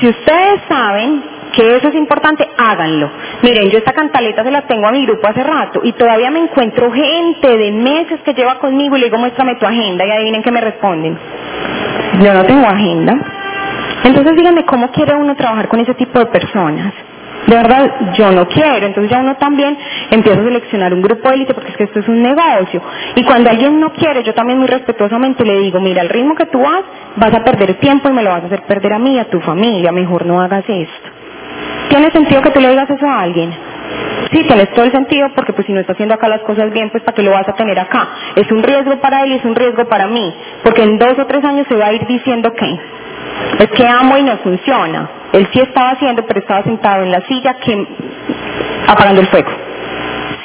Si ustedes saben que eso es importante, háganlo. Miren, yo esta cantaleta se la tengo a mi grupo hace rato y todavía me encuentro gente de meses que lleva conmigo y le digo, muéstrame tu agenda y adivinen qué me responden. Yo no tengo agenda. Entonces díganme cómo quiere uno trabajar con ese tipo de personas. De verdad, yo no quiero. Entonces ya uno también empieza a seleccionar un grupo élite porque es que esto es un negocio. Y cuando alguien no quiere, yo también muy respetuosamente le digo, mira, el ritmo que tú vas, vas a perder tiempo y me lo vas a hacer perder a mí a tu familia. Mejor no hagas esto. ¿Tiene sentido que tú le digas eso a alguien? Sí, tienes todo el sentido porque pues si no está haciendo acá las cosas bien, pues para qué lo vas a tener acá. Es un riesgo para él y es un riesgo para mí, porque en dos o tres años se va a ir diciendo que es que amo y no funciona. Él sí estaba haciendo, pero estaba sentado en la silla que apagando el fuego.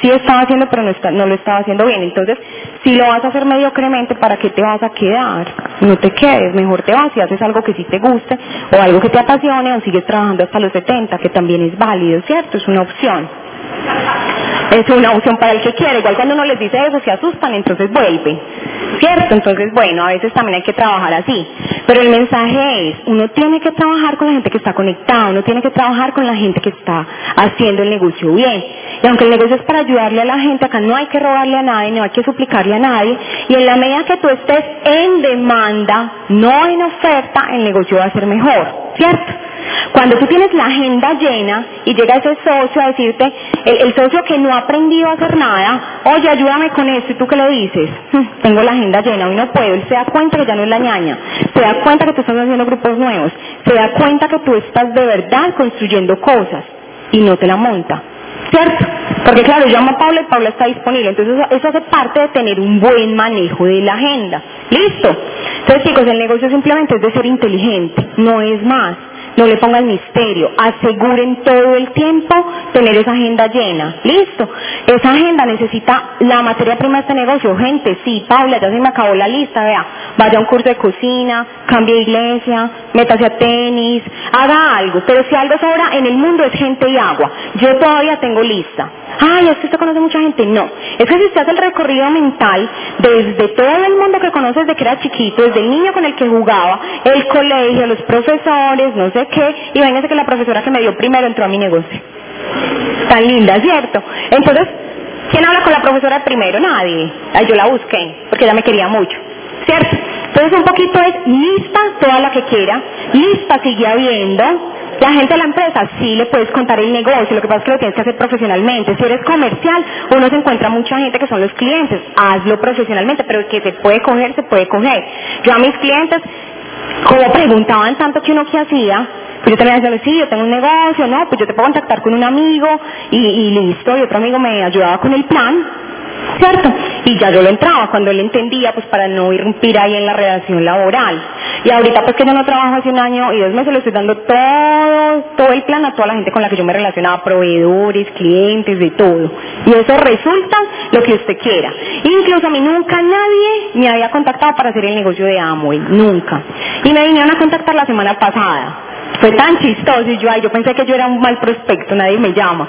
Sí estaba haciendo, pero no, no lo estaba haciendo bien. Entonces, si lo vas a hacer mediocremente, ¿para qué te vas a quedar? No te quedes, mejor te vas y haces algo que sí te guste o algo que te apasione o sigues trabajando hasta los 70, que también es válido, ¿cierto? Es una opción. Es una opción para el que quiere. Igual cuando uno les dice eso se asustan, entonces vuelven. ¿cierto? Entonces, bueno, a veces también hay que trabajar así. Pero el mensaje es, uno tiene que trabajar con la gente que está conectada, uno tiene que trabajar con la gente que está haciendo el negocio bien. Y aunque el negocio es para ayudarle a la gente, acá no hay que robarle a nadie, no hay que suplicarle a nadie. Y en la medida que tú estés en demanda, no en oferta, el negocio va a ser mejor, ¿cierto? Cuando tú tienes la agenda llena y llega ese socio a decirte, el, socio que no ha aprendido a hacer nada, oye, ayúdame con esto, ¿y tú qué le dices? Hmm, tengo la agenda llena, hoy no puedo. Él se da cuenta que ya no es la ñaña, se da cuenta que tú estás haciendo grupos nuevos, se da cuenta que tú estás de verdad construyendo cosas y no te la monta. ¿Cierto? Porque claro, llamo a Paula y Paula está disponible. Entonces eso hace parte de tener un buen manejo de la agenda. ¿Listo? Entonces chicos, el negocio simplemente es de ser inteligente, no es más no le pongan misterio, aseguren todo el tiempo tener esa agenda llena. Listo. Esa agenda necesita la materia prima de este negocio. Gente, sí, Paula, ya se me acabó la lista, vea. Vaya a un curso de cocina, cambie de iglesia, métase a tenis, haga algo. Pero si algo sobra en el mundo es gente y agua. Yo todavía tengo lista. Ay, es que usted conoce mucha gente. No. Es que si usted hace el recorrido mental desde todo el mundo que conoce desde que era chiquito, desde el niño con el que jugaba, el colegio, los profesores, no sé qué, véngase que la profesora que me dio primero entró a mi negocio. Tan linda, ¿cierto? Entonces, ¿quién habla con la profesora primero? Nadie. Ay, yo la busqué, porque ella me quería mucho. ¿Cierto? Entonces un poquito es lista toda la que quiera, lista sigue habiendo, la gente de la empresa sí le puedes contar el negocio, lo que pasa es que lo tienes que hacer profesionalmente. Si eres comercial, uno se encuentra mucha gente que son los clientes, hazlo profesionalmente, pero que se puede coger, se puede coger. Yo a mis clientes, como preguntaban tanto que uno qué hacía, pues yo también decía, sí, yo tengo un negocio, no, pues yo te puedo contactar con un amigo y listo, y otro amigo me ayudaba con el plan, ¿cierto? Y ya yo lo entraba cuando él entendía, pues para no irrumpir ahí en la relación laboral. Y ahorita pues que yo no trabajo hace un año y dos meses le estoy dando todo, todo el plan a toda la gente con la que yo me relacionaba, proveedores, clientes, de todo. Y eso resulta lo que usted quiera. Incluso a mí nunca nadie me había contactado para hacer el negocio de Amway, nunca. Y me vinieron a contactar la semana pasada fue tan chistoso y yo, ay, yo pensé que yo era un mal prospecto, nadie me llama.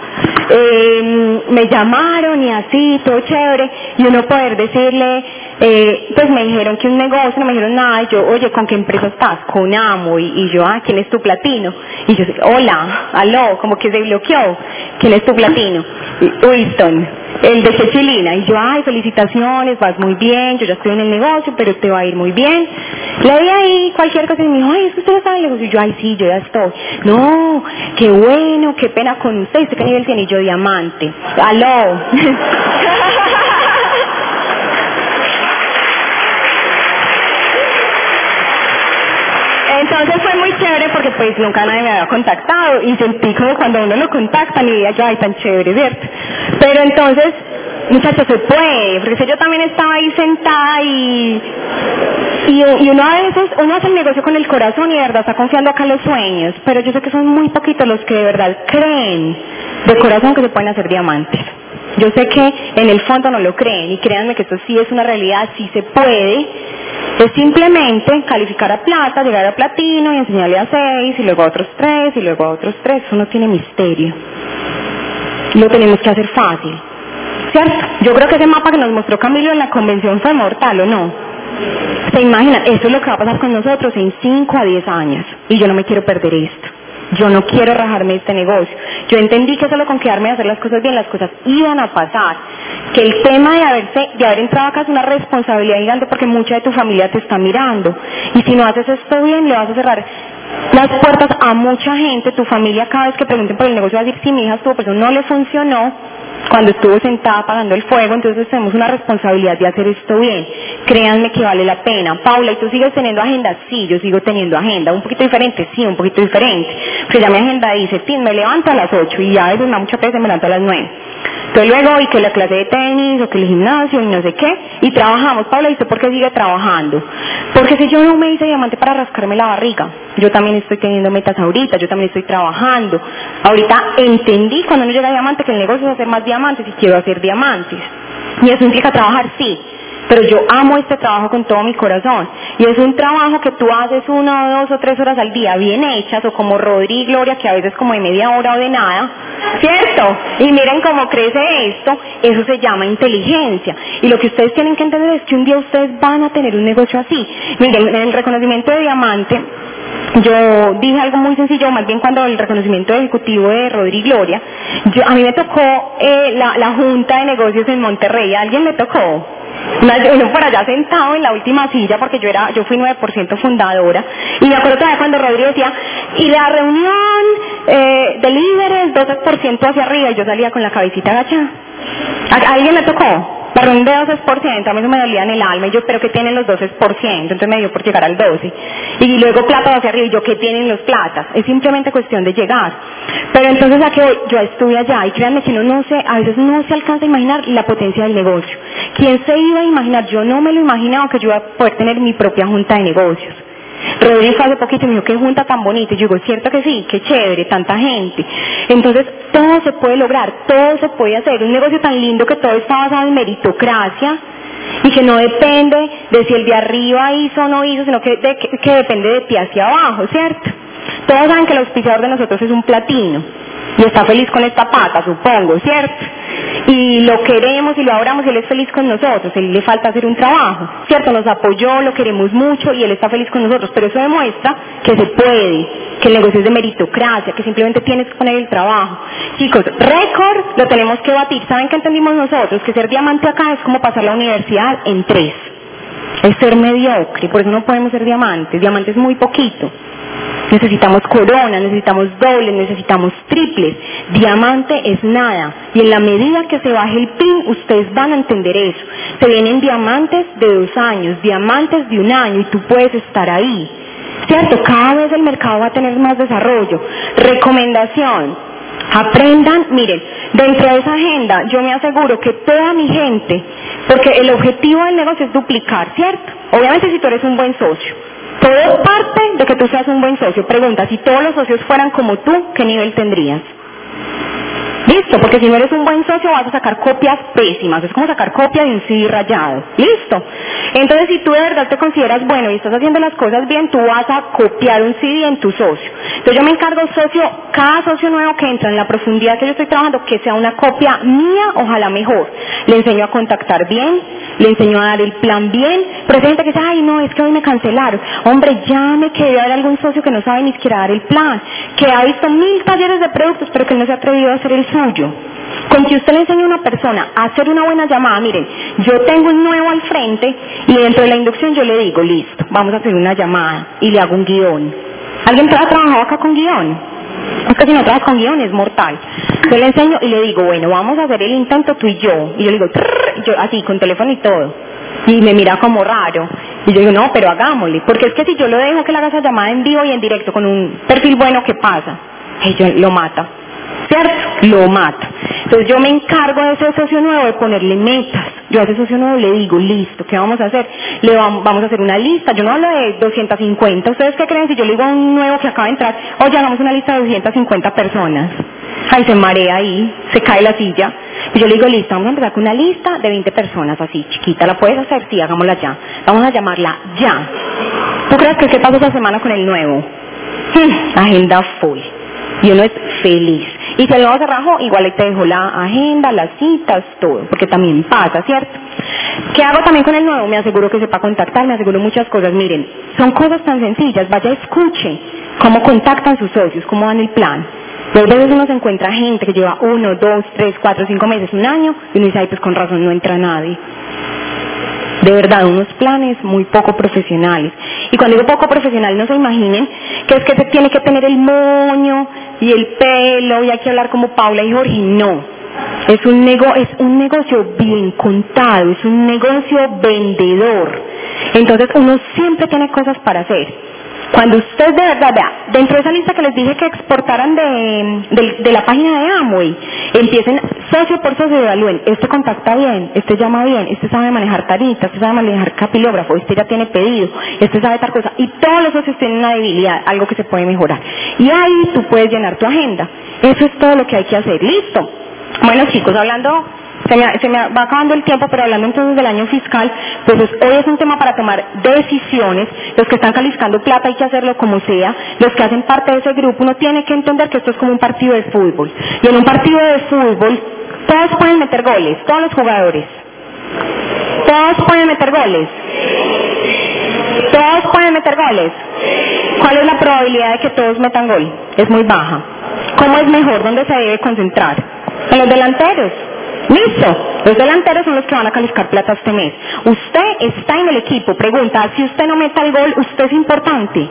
Eh, me llamaron y así, todo chévere, y uno poder decirle, eh, pues me dijeron que un negocio, no me dijeron nada, y yo, oye, ¿con qué empresa estás? Con Amo, y, yo, ah, ¿quién es tu platino? Y yo, hola, aló, como que se bloqueó, ¿quién es tu platino? Winston, el de Chechilina, y yo, ay, felicitaciones, vas muy bien, yo ya estoy en el negocio, pero te va a ir muy bien. Le di ahí cualquier cosa y me dijo, ay, es que usted el negocio, y yo, ay, sí, yo ya estoy. No, qué bueno, qué pena con usted, ¿usted qué nivel tiene? Y yo, diamante. Aló. Entonces porque pues nunca nadie me había contactado y sentí como cuando uno lo contacta y yo, ay, tan chévere, ¿cierto? Pero entonces, muchachos, se puede, porque yo también estaba ahí sentada y, y, uno a veces, uno hace el negocio con el corazón y de verdad está confiando acá en los sueños, pero yo sé que son muy poquitos los que de verdad creen de corazón que se pueden hacer diamantes. Yo sé que en el fondo no lo creen y créanme que esto sí es una realidad, sí se puede. Es simplemente calificar a plata, llegar a platino y enseñarle a seis y luego a otros tres y luego a otros tres. Eso no tiene misterio. Lo tenemos que hacer fácil. ¿Cierto? Yo creo que ese mapa que nos mostró Camilo en la convención fue mortal, ¿o no? Se imaginan, eso es lo que va a pasar con nosotros en 5 a 10 años. Y yo no me quiero perder esto. Yo no quiero rajarme de este negocio. Yo entendí que solo con quedarme a hacer las cosas bien, las cosas iban a pasar. Que el tema de, haberse, de haber entrado acá es una responsabilidad gigante porque mucha de tu familia te está mirando. Y si no haces esto bien, le vas a cerrar las puertas a mucha gente. Tu familia cada vez que pregunten por el negocio va a decir, si mi hija estuvo, pues no le funcionó cuando estuvo sentada apagando el fuego, entonces tenemos una responsabilidad de hacer esto bien. Créanme que vale la pena. Paula, ¿y tú sigues teniendo agenda? Sí, yo sigo teniendo agenda. ¿Un poquito diferente? Sí, un poquito diferente. Porque ya mi agenda dice, fin, me levanto a las 8 y ya a veces muchas veces me levanto a las 9. Entonces luego, y que la clase de tenis, o que el gimnasio, y no sé qué, y trabajamos. Paula, ¿y usted por qué sigue trabajando? Porque si yo no me hice diamante para rascarme la barriga, yo también estoy teniendo metas ahorita, yo también estoy trabajando. Ahorita entendí cuando no llega diamante que el negocio es hacer más diamantes y quiero hacer diamantes. Y eso implica trabajar, sí, pero yo amo este trabajo con todo mi corazón. Y es un trabajo que tú haces una dos o tres horas al día bien hechas, o como Rodri y Gloria, que a veces como de media hora o de nada, ¿cierto? Y miren cómo crece esto, eso se llama inteligencia. Y lo que ustedes tienen que entender es que un día ustedes van a tener un negocio así. Miren, en el reconocimiento de diamante, yo dije algo muy sencillo, más bien cuando el reconocimiento ejecutivo de Rodri Gloria, yo, a mí me tocó eh, la, Junta de Negocios en Monterrey, ¿a alguien le tocó? Uno por allá sentado en la última silla porque yo era, yo fui 9% fundadora y me acuerdo todavía cuando Rodri decía y la reunión eh, de líderes 12% hacia arriba y yo salía con la cabecita agachada. ¿A alguien le tocó? Reunión de 12%, a mí me dolía en el alma y yo, pero que tienen los 12%? Entonces me dio por llegar al 12%. Y luego plata hacia arriba y yo, ¿qué tienen los platas? Es simplemente cuestión de llegar. Pero entonces a que yo estuve allá y créanme que uno no se, a veces no se alcanza a imaginar la potencia del negocio. ¿Quién se iba a imaginar? Yo no me lo imaginaba que yo iba a poder tener mi propia junta de negocios. Rodrigo hace poquito me dijo, qué junta tan bonita. Y yo digo, cierto que sí, qué chévere, tanta gente. Entonces, todo se puede lograr, todo se puede hacer. Un negocio tan lindo que todo está basado en meritocracia y que no depende de si el de arriba hizo o no hizo, sino que, que depende de ti hacia abajo, ¿cierto? Todos saben que el auspiciador de nosotros es un platino y está feliz con esta pata, supongo, ¿cierto? Y lo queremos y lo adoramos y él es feliz con nosotros, él le falta hacer un trabajo, ¿cierto? Nos apoyó, lo queremos mucho y él está feliz con nosotros, pero eso demuestra que se puede, que el negocio es de meritocracia, que simplemente tienes que poner el trabajo. Chicos, récord lo tenemos que batir. ¿Saben qué entendimos nosotros? Que ser diamante acá es como pasar la universidad en tres. Es ser mediocre, por eso no podemos ser diamantes. Diamante es muy poquito. Necesitamos coronas, necesitamos dobles, necesitamos triples. Diamante es nada. Y en la medida que se baje el PIN, ustedes van a entender eso. Se vienen diamantes de dos años, diamantes de un año y tú puedes estar ahí. ¿Cierto? Cada vez el mercado va a tener más desarrollo. Recomendación. Aprendan, miren, dentro de esa agenda yo me aseguro que toda mi gente, porque el objetivo del negocio es duplicar, ¿cierto? Obviamente si tú eres un buen socio, todo parte de que tú seas un buen socio. Pregunta, si todos los socios fueran como tú, ¿qué nivel tendrías? Listo, porque si no eres un buen socio vas a sacar copias pésimas, es como sacar copia de un CD rayado. Listo. Entonces si tú de verdad te consideras bueno y estás haciendo las cosas bien, tú vas a copiar un CD en tu socio. Entonces yo me encargo socio, cada socio nuevo que entra en la profundidad que yo estoy trabajando, que sea una copia mía, ojalá mejor. Le enseño a contactar bien, le enseño a dar el plan bien, pero hay gente que dice, ay no, es que hoy me cancelaron. Hombre, llame que debe haber algún socio que no sabe ni siquiera dar el plan, que ha visto mil talleres de productos, pero que no se ha atrevido a hacer el con que usted le enseñe a una persona a hacer una buena llamada, miren, yo tengo un nuevo al frente y dentro de la inducción yo le digo, listo, vamos a hacer una llamada y le hago un guion. ¿Alguien ha trabajado acá con guion? Es que si no trabajas con guion es mortal. Yo le enseño y le digo, bueno, vamos a hacer el intento tú y yo. Y yo le digo, yo así, con teléfono y todo. Y me mira como raro. Y yo digo, no, pero hagámosle. Porque es que si yo lo dejo que le haga esa llamada en vivo y en directo con un perfil bueno, ¿qué pasa? Ellos lo mata. ¿Cierto? Lo mata. Entonces yo me encargo de ese socio nuevo de ponerle metas. Yo a ese socio nuevo le digo, listo, ¿qué vamos a hacer? Le vamos, a hacer una lista. Yo no hablo de 250. ¿Ustedes qué creen si yo le digo a un nuevo que acaba de entrar, oye, hagamos una lista de 250 personas? Ahí se marea ahí, se cae la silla. Y yo le digo, listo, vamos a empezar con una lista de 20 personas así, chiquita. ¿La puedes hacer? Sí, hagámosla ya. Vamos a llamarla ya. ¿Tú crees que qué pasa esta semana con el nuevo? Hmm, agenda full. Y uno es feliz. Y si nuevo se rajó, igual ahí te dejo la agenda, las citas, todo, porque también pasa, ¿cierto? ¿Qué hago también con el nuevo? Me aseguro que sepa contactar, me aseguro muchas cosas. Miren, son cosas tan sencillas, vaya escuche cómo contactan sus socios, cómo dan el plan. Dos veces uno se encuentra gente que lleva uno, dos, tres, cuatro, cinco meses, un año, y uno dice, ay, pues con razón no entra nadie de verdad unos planes muy poco profesionales. Y cuando digo poco profesional, no se imaginen que es que se tiene que tener el moño y el pelo y hay que hablar como Paula y Jorge, no. Es un, nego es un negocio bien contado, es un negocio vendedor. Entonces uno siempre tiene cosas para hacer. Cuando usted de verdad vea, dentro de esa lista que les dije que exportaran de, la página de Amway, empiecen socio por socio evalúen, este contacta bien, este llama bien, este sabe manejar taritas, este sabe manejar capilógrafo, este ya tiene pedido, este sabe tal cosa, y todos los socios tienen una debilidad, algo que se puede mejorar. Y ahí tú puedes llenar tu agenda. Eso es todo lo que hay que hacer. Listo. Bueno chicos, hablando Se me, va acabando el tiempo, pero hablando entonces del año fiscal, pues hoy es un tema para tomar decisiones. Los que están calificando plata hay que hacerlo como sea. Los que hacen parte de ese grupo, uno tiene que entender que esto es como un partido de fútbol. Y en un partido de fútbol, todos pueden meter goles, todos los jugadores. Todos pueden meter goles. Todos pueden meter goles. ¿Cuál es la probabilidad de que todos metan gol? Es muy baja. ¿Cómo es mejor? ¿Dónde se debe concentrar? En los delanteros. Listo. Los delanteros son los que van a calificar plata este mes. Usted está en el equipo. Pregunta, si usted no meta el gol, ¿usted es importante?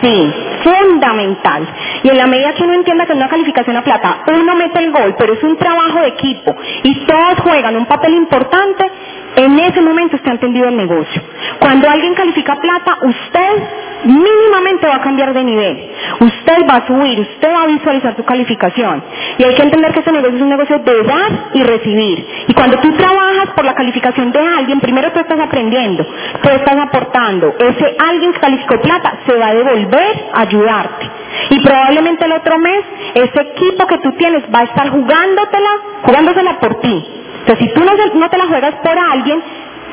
Sí, fundamental. Y en la medida que uno entienda que es una calificación a plata, uno mete el gol, pero es un trabajo de equipo y todos juegan un papel importante, en ese momento ha entendido el negocio. Cuando alguien califica plata, usted mínimamente va a cambiar de nivel. Usted va a subir, usted va a visualizar su calificación. Y hay que entender que este negocio es un negocio de dar y recibir. Y cuando tú trabajas por la calificación de alguien, primero tú estás aprendiendo, tú estás aportando. Ese alguien que calificó plata se va a devolver a ayudarte. Y probablemente el otro mes, ese equipo que tú tienes va a estar jugándotela, jugándosela por ti. Entonces, si tú no, te la juegas por alguien,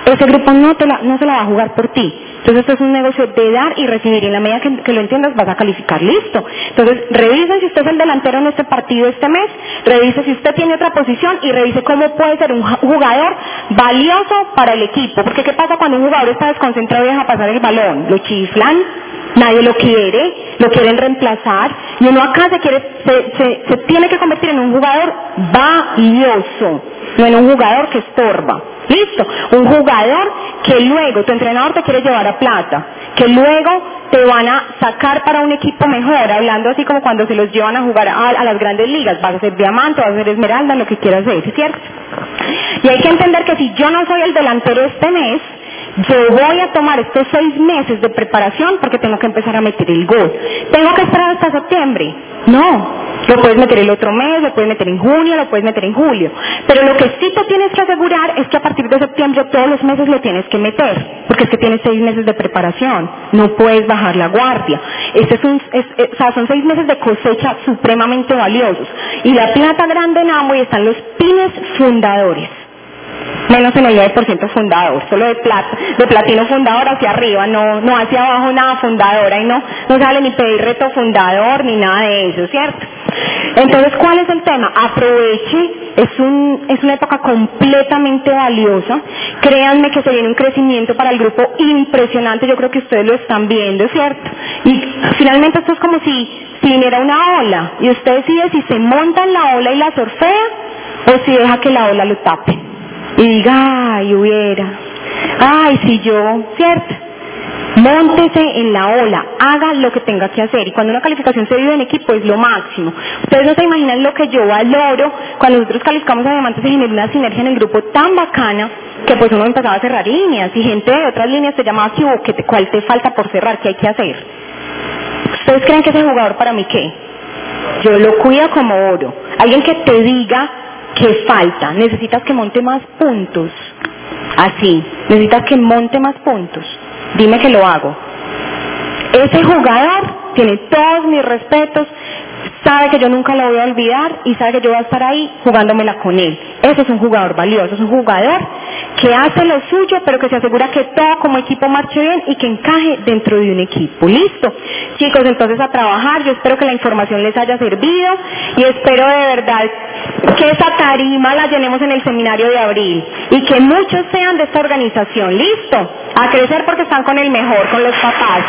ese grupo no, se la va a jugar por ti. Entonces esto es un negocio de dar y recibir y en la medida que, lo entiendas vas a calificar, listo. Entonces revisa si usted es el delantero en este partido este mes, revise si usted tiene otra posición y revise cómo puede ser un jugador valioso para el equipo. Porque ¿qué pasa cuando un jugador está desconcentrado y deja pasar el balón? Lo chiflan, nadie lo quiere, lo quieren reemplazar y uno acá se, quiere, se tiene que convertir en un jugador valioso no en un jugador que estorba. Listo, un jugador que luego tu entrenador te quiere llevar a plata, que luego te van a sacar para un equipo mejor, hablando así como cuando se los llevan a jugar a, las grandes ligas, vas a ser diamante, vas a ser esmeralda, lo que quieras ser, ¿cierto? Y hay que entender que si yo no soy el delantero este mes, yo voy a tomar estos seis meses de preparación porque tengo que empezar a meter el gol. ¿Tengo que esperar hasta septiembre? No, lo puedes meter el otro mes, lo puedes meter en junio, lo puedes meter en julio. Pero lo que sí te tienes que asegurar es que a partir de septiembre todos los meses lo tienes que meter, porque es que tienes seis meses de preparación, no puedes bajar la guardia. Este es un, o sea, son seis meses de cosecha supremamente valiosos. Y la plata grande en y están los pines fundadores menos en el 9% fundador, solo de plata, de platino fundador hacia arriba, no, no hacia abajo nada fundador, ahí no, no sale ni pedir reto fundador ni nada de eso, ¿cierto? Entonces, ¿cuál es el tema? Aproveche, es, un, es una época completamente valiosa, créanme que se viene un crecimiento para el grupo impresionante, yo creo que ustedes lo están viendo, ¿cierto? Y finalmente esto es como si, si viniera una ola y usted decide si se monta en la ola y la surfea o si deja que la ola lo tape y diga, ay, hubiera, ay, si yo, ¿cierto? Móntese en la ola, haga lo que tenga que hacer. Y cuando una calificación se vive en equipo es lo máximo. Ustedes no se imaginan lo que yo valoro cuando nosotros calificamos a diamantes se genera una sinergia en el grupo tan bacana que pues uno empezaba a cerrar líneas y gente de otras líneas te llamaba que ¿cuál te falta por cerrar? ¿Qué hay que hacer? ¿Ustedes creen que ese jugador para mí qué? Yo lo cuido como oro. Alguien que te diga ¿Qué falta? Necesitas que monte más puntos. Así, necesitas que monte más puntos. Dime que lo hago. Ese jugador tiene todos mis respetos, sabe que yo nunca lo voy a olvidar y sabe que yo voy a estar ahí jugándomela con él. Ese es un jugador valioso, es un jugador que hace lo suyo, pero que se asegura que todo como equipo marche bien y que encaje dentro de un equipo. ¿Listo? Chicos, entonces a trabajar. Yo espero que la información les haya servido y espero de verdad que esa tarima la llenemos en el seminario de abril y que muchos sean de esta organización. ¿Listo? A crecer porque están con el mejor, con los papás.